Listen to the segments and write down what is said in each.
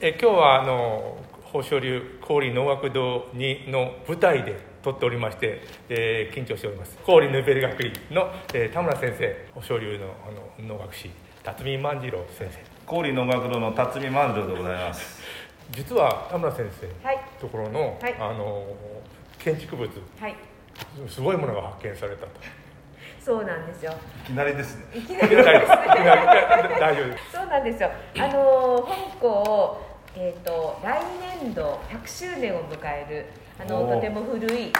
え今日はあの豊昇流氷能楽堂にの舞台で撮っておりまして、えー緊張しております。氷ヌーベル学院の、えー田村先生豊昇流のあの能楽師辰巳万次郎先生。氷能楽堂の辰巳万丈でございます。実は田村先生はい。ところの、はい。あの建築物はい。すごいものが発見されたと。そうなんですよ。いきなりですね。いきなり大丈です大丈夫です。そうなんですよ。あの本校えっ、と来年度100周年を迎えるあのとても古い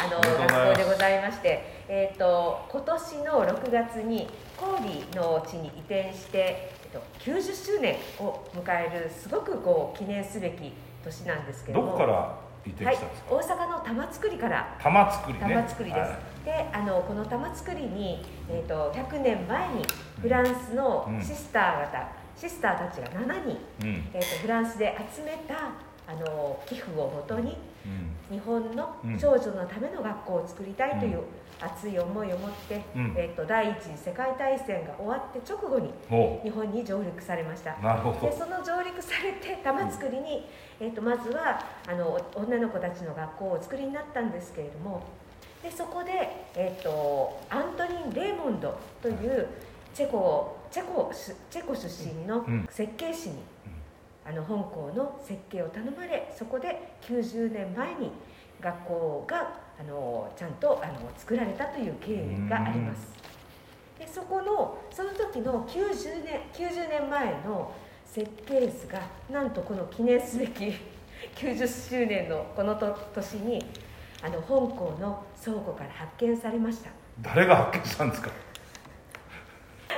あの学校でございましてえっ、と今年の6月に郡の地に移転して、えっと、90周年を迎えるすごくこう記念すべき年なんですけれども。どこから移転はいしたんですか、大阪の玉造から。玉造りね。玉造りです、はい。であのこの玉造りに、えー、と100年前にフランスのうん。シスター方、シスターたちが7人、うん。えー、とフランスで集めたあの寄付をもとにうん。日本のうん。少女のための学校を作りたいという熱い思いを持って、うん。えー、と第一次世界大戦が終わって直後にお日本に上陸されました。でその上陸されて玉造りに、えー、とまずはあの女の子たちの学校をお作りになったんですけれどもでそこで、えー、とアントニン・レーモンドというチェコチェコしチェコ出身のうん。設計士に、あの本校の設計を頼まれそこで90年前に学校があのちゃんとあの作られたという経緯があります。でそこのその時の90年 ,90 年前の設計図がなんとこの記念すべき 90周年のこのと年にあの香港の倉庫から発見されました、誰が発見したんですか、うん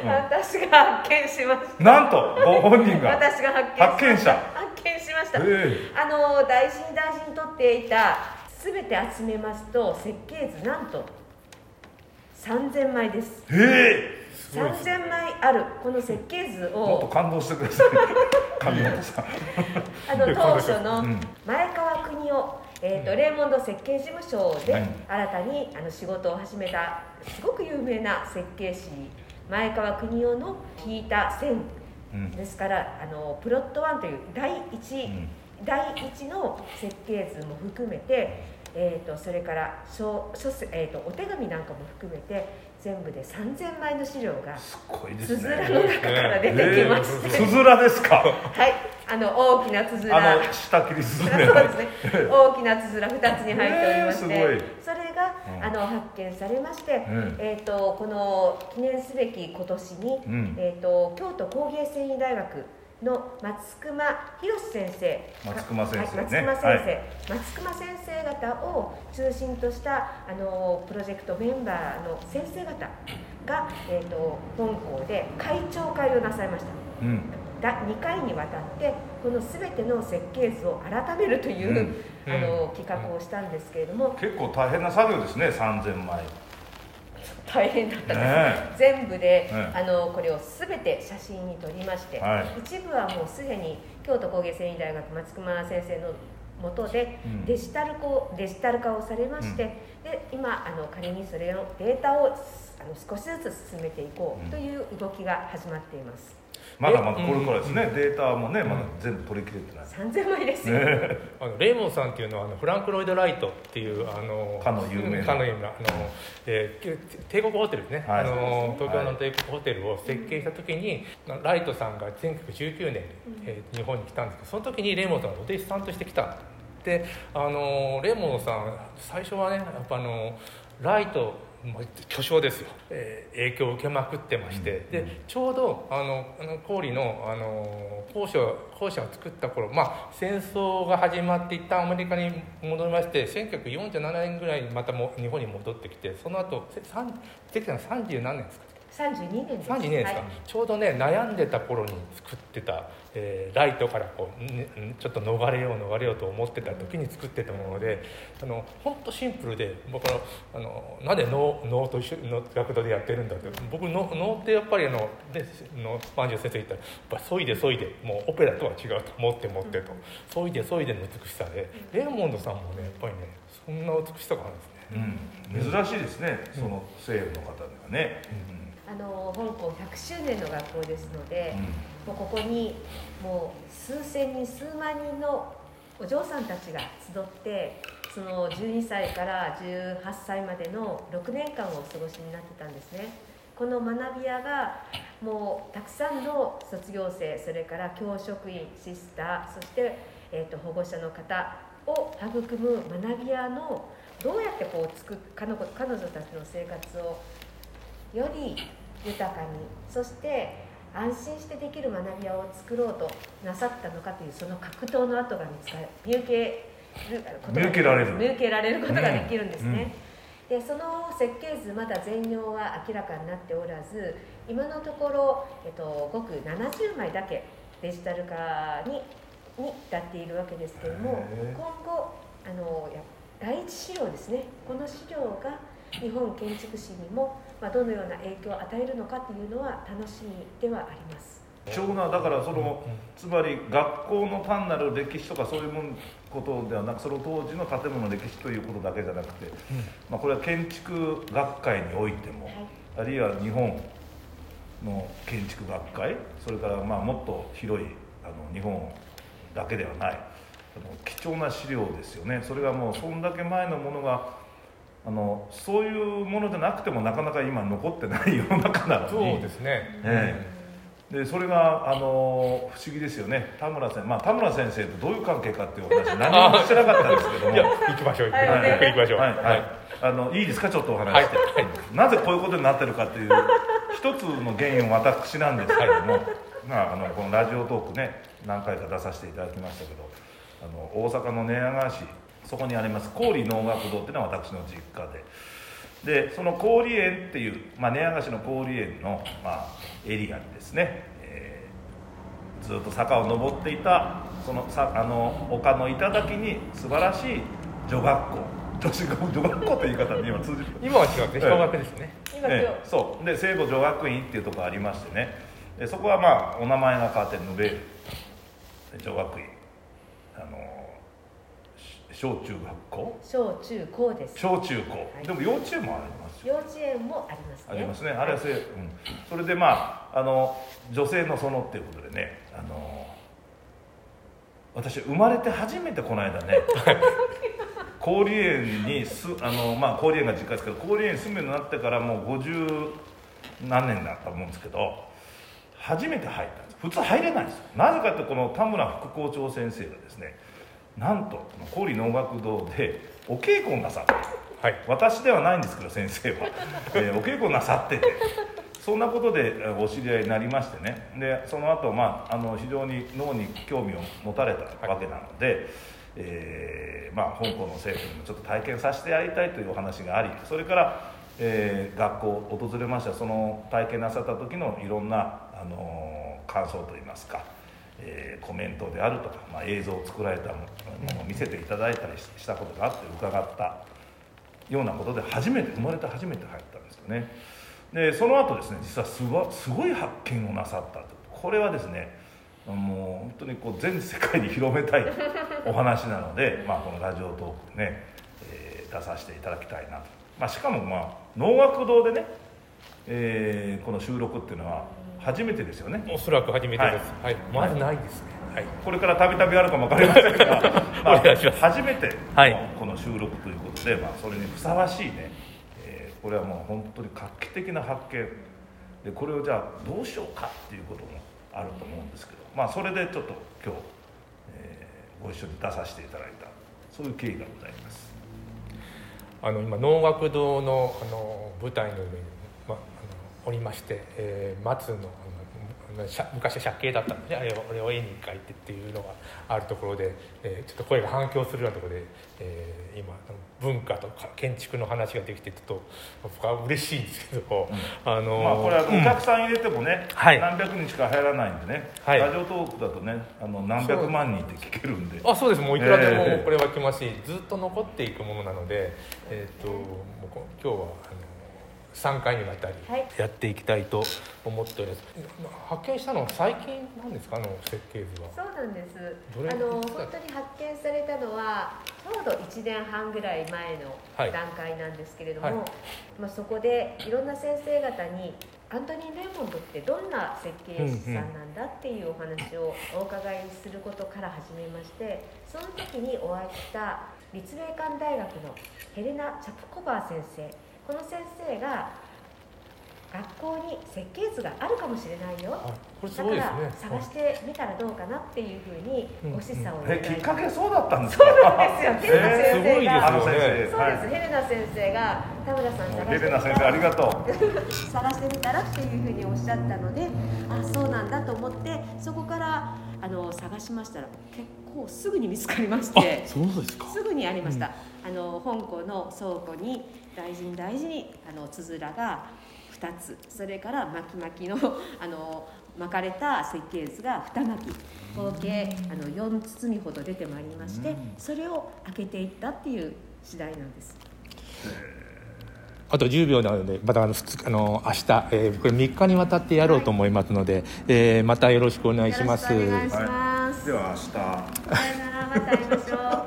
私が発見しました。なんとご本人が。私が発見者。発見しました。え。あの大事に大事に取っていた全て集めますと設計図なんと3000枚です。ええ。すごいです3000枚ある。この設計図えもっとを感動してください。あの当初のうん。前川邦夫、えーとレーモンド設計事務所ではい。新たにあの仕事を始めたすごく有名な設計士前川邦夫の引いた線うんですからあのプロット1という第一、うん。第一の設計図も含めて、えー、とそれから書書せ、えー、とお手紙なんかも含めて全部で3000枚の資料がすごいでつすね。づらの中から出てきまして、つづらですか？はいあの大きなつづら。あの下切りすそうずめですね。大きなつづら2つに入っておりまして、それが、うん。あの発見されまして、ん。えー、とこの記念すべき今年に、うん。えー、と京都工芸繊維大学の松隈博先生松隈先生ね。はい松隈先生、はい松隈先生方を中心としたあのプロジェクトメンバーの先生方が、えー、と本校で会長会をなさいました。うん。だ2回にわたってこの全ての設計図を改めるという、うんあの企画をしたんですけれども、結構大変な作業ですね3000枚。大変だったんです、ね全部で、え。あのこれを全て写真に撮りまして、はい。一部はもうすでに京都工芸繊維大学松隈先生のもとでうん。デジタル化デジタル化をされまして、で今あの仮にそれのデータをあの少しずつ進めていこうという動きが始まっていますまだまだこれからですね、データもねまだ全部取り切れてない、3000枚ですよ、ね。あのレイモンさんっていうのはあのフランク・ロイド・ライトっていうあのかの有名な。かの有名なあの、えー帝国ホテルですね、はい。あの東京はいの帝国ホテルを設計した時に、ライトさんが1919年に、えー日本に来たんですけどその時にレイモンさんがお弟子さんとして来た。であのレイモンさん最初はねやっぱあのライトまあ巨匠ですよ、えー影響を受けまくってまして、うんでちょうどあの氷のあの校舎校舎を作った頃、まあ、戦争が始まって一旦アメリカに戻りまして1947年ぐらいにまたも日本に戻ってきてその後関さん30何年ですか？32年です。32年ですか、はい。ちょうどね悩んでた頃に作ってた、えーライトからこう、ねんちょっと逃れよう逃れようと思ってた時に作ってたものであの本当シンプルで僕のあのなんで能能と一緒の学童でやってるんだって僕の能ってやっぱりあのでの万丈先生言ったらやっぱそいでそいでもうオペラとは違うと思って持ってと。そいでそいでの美しさで。レーモンドさんもねやっぱりねそんな美しさがあるんですね。うん、珍しいですね、その西洋の方にはね、ああの香港100周年の学校ですので、もうここにもう数千人数万人のお嬢さんたちが集ってその12歳から18歳までの6年間をお過ごしになってたんですね。この学び屋がもうたくさんの卒業生それから教職員シスターそして、えーと、保護者の方を育む学び屋のどうやってこうつく彼女彼女たちの生活をより豊かに。そして安心してできる学び屋を作ろうとなさったのかというその格闘の跡が見つかる。見受ける見受けられる。見受けられることができるんですね、うん。うん、でその設計図まだ全容は明らかになっておらず今のところ、えっと、ごく70枚だけデジタル化にに至っているわけですけれども今後あの第一資料ですね。この資料が日本建築史にも、まあ、どのような影響を与えるのかというのは楽しみではあります。貴重なだからその、つまり学校の単なる歴史とかそういうもんことではなくその当時の建物の歴史ということだけじゃなくて、まあ、これは建築学会においても、はい、あるいは日本の建築学会それからまあもっと広いあの日本だけではない貴重な資料ですよね。それがもうそんだけ前のものがあのそういうものでなくてもなかなか今残ってない世の中なのに。そうですね、ええ、でそれがあの不思議ですよね。田村先生、まあ、田村先生とどういう関係かっていうお話 何もしてなかったんですけども。行きましょう行きましょう、はい、行きましょう、はい。はい、あのいいですか？ちょっとお話して、はい、なぜこういうことになってるかっていう一つの原因は私なんですけれども、まあ、あのこのラジオトークね何回か出させていただきましたけどあの大阪の寝屋川市そこにあります氷能楽堂っていうのは私の実家で。でその氷園っていう、まあ、寝屋川市の氷園の、まあ、エリアにですね、えー、ずっと坂を登っていたそのさあの丘の頂に素晴らしい女学校。女子 女学校という言い方に今通じる。今は違うね小学ですね、ええ、そう。で聖母女学院っていうところありましてね。でそこはまあお名前が変わってヌベール女学院。あの小中学校？小中高です。小中高、はい、でも幼稚園もあります幼稚園もありますね。ありますね。あれはせ、はい、うん、それでまああの女性の園っていうことでねあの私生まれて初めてこの間ね 郡園にすあのまあ郡園が実家ですけど郡園に住むようになってからもう50何年だと思うんですけど初めて入ったんです。普通入れないんですよ。なぜかってこの田村副校長先生がですねなんと氷能楽堂でお稽古をなさって、はい、私ではないんですけど先生は、えー、お稽古なさっててそんなことでお知り合いになりましてね。でその後、まああの非常に脳に興味を持たれたわけなので、はい、えー、まあ、香港の政府にもちょっと体験させてやりたいというお話がありそれから、えー、学校を訪れました。その体験なさった時のいろんな、あの感想といいますかえー、コメントであるとか、まあ、映像を作られたものを見せていただいたりしたことがあって伺ったようなことで初めて生まれて初めて入ったんですよね。でその後ですね実はすごすごい発見をなさったと。これはですねもう本当にこう全世界に広めたいお話なので、まあ、このラジオトークでね、えー、出させていただきたいなと、まあ、しかもまあ能楽堂でね、えー、この収録っていうのは初めてですよね。おそらく初めてです、はい、はい、まずないですね、はい、これからたびたびあるかも分かりませんが、まあ、初めてのこの収録ということで、まあ、それにふさわしいね、えー、これはもう本当に画期的な発見。でこれをじゃあどうしようかっていうこともあると思うんですけど、まあ、それでちょっと今日、えー、ご一緒に出させていただいたそういう経緯がございます。あの今能楽堂のあの舞台の上におりまして、えー、松の昔借景だったんで、ね、あれをあれを絵に描いてっていうのがあるところで、えー、ちょっと声が反響するようなところで、えー、今文化とか建築の話ができてちょっと僕は嬉しいんですけど、うん、あのまあ、これはお客さん入れてもね、うん、何百人しか入らないんでね、はい、ラジオトークだとねあの何百万人って聞けるんで。あそうです。もういくらでもこれは来ますし、えー、ずっと残っていくものなので、えーと、ともう今日はあの3回にわたりやっていきたいと思っております、はい、発見したのは最近なんですか？あの設計図は。そうなんです。あの本当に発見されたのはちょうど1年半ぐらい前の段階なんですけれども、はいはい、まあ、そこでいろんな先生方にアントニー・レーモンドってどんな設計士さんなんだっていうお話をお伺いすることから始めましてその時にお会いした立命館大学のヘレナ・チャプコバー先生この先生が学校に設計図があるかもしれないよ、これすだから探してみたらどうかなっていうふうにご示唆をいただい。てえきっかけそうだったんですか？そうなんですよ。ヘレナえ先生が、あの先生そうです、はいヘレナ先生が田村さん探してみたレレナ先生ありがとう。探してみたらっていうふうにおっしゃったのであそうなんだと思ってそこからあの探しましたら結構すぐに見つかりまして。そうですか。すぐにありました、あの香港の倉庫に大事に大事にあのつづらが2つ。それから巻き巻きの あの巻かれた設計図が2巻。き合計あの4包みほど出てまいりましてそれを開けていったっていう次第なんです。あと10秒なのでまたあの2日あの明日、えーこれ3日にわたってやろうと思いますので、えーまたよろしくお願いします。よろしくお願いします、では明日。さよならまた会いましょう